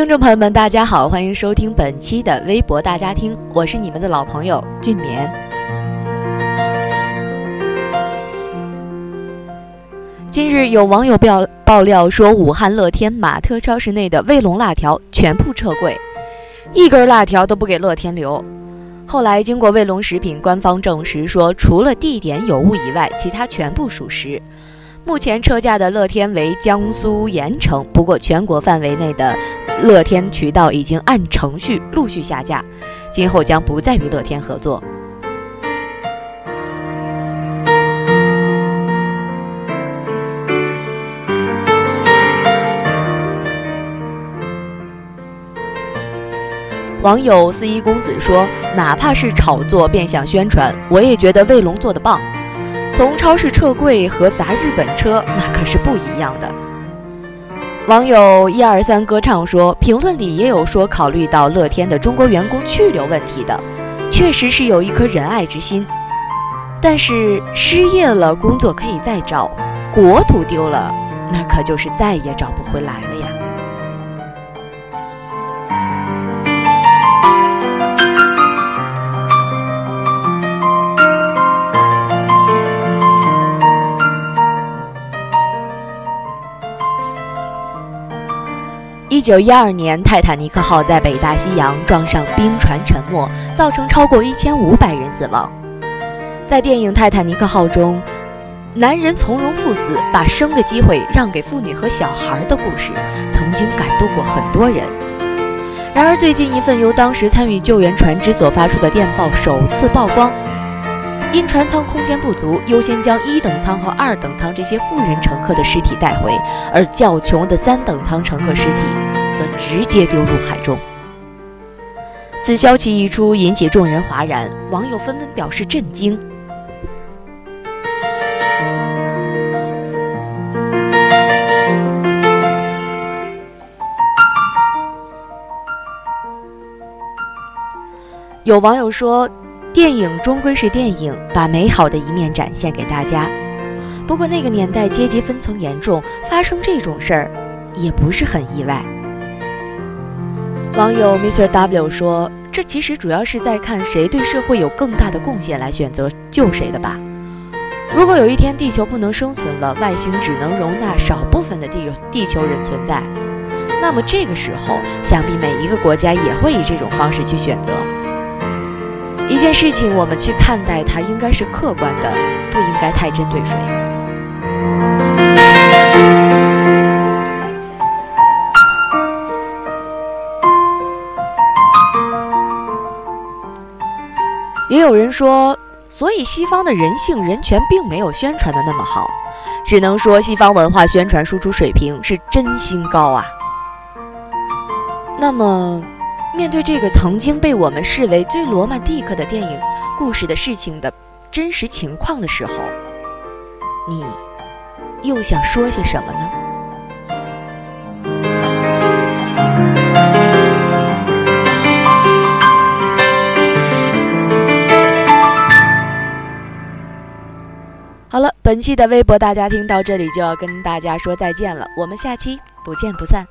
听众朋友们，大家好，欢迎收听本期的微博大家听，我是你们的老朋友俊棉。近日有网友爆爆料说，武汉乐天玛特超市内的卫龙辣条全部撤柜，一根辣条都不给乐天留。后来经过卫龙食品官方证实说，除了地点有误以外，其他全部属实。目前撤架的乐天为江苏盐城，不过全国范围内的乐天渠道已经按程序陆续下架，今后将不再与乐天合作。网友四一公子说：“哪怕是炒作变相宣传，我也觉得卫龙做的棒。从超市撤柜和砸日本车，那可是不一样的。”网友一二三歌唱说：“评论里也有说考虑到乐天的中国员工去留问题的，确实是有一颗仁爱之心。但是失业了，工作可以再找；国土丢了，那可就是再也找不回来了一九一二年，泰坦尼克号在北大西洋撞上冰船沉没，造成超过一千五百人死亡。在电影《泰坦尼克号》中，男人从容赴死，把生的机会让给妇女和小孩的故事，曾经感动过很多人。然而，最近一份由当时参与救援船只所发出的电报首次曝光，因船舱空间不足，优先将一等舱和二等舱这些富人乘客的尸体带回，而较穷的三等舱乘客尸体则直接丢入海中。此消息一出，引起众人哗然，网友纷纷表示震惊。有网友说，电影终归是电影，把美好的一面展现给大家。不过那个年代阶级分层严重，发生这种事儿也不是很意外。网友 Mr. W 说：“这其实主要是在看谁对社会有更大的贡献来选择救谁的吧。如果有一天地球不能生存了，外星只能容纳少部分的地地球人存在，那么这个时候，想必每一个国家也会以这种方式去选择。一件事情，我们去看待它，应该是客观的，不应该太针对谁。”也有人说，所以西方的人性人权并没有宣传的那么好，只能说西方文化宣传输出水平是真心高啊。那么，面对这个曾经被我们视为最罗曼蒂克的电影故事的事情的真实情况的时候，你又想说些什么呢？好了，本期的微博大家听到这里就要跟大家说再见了，我们下期不见不散。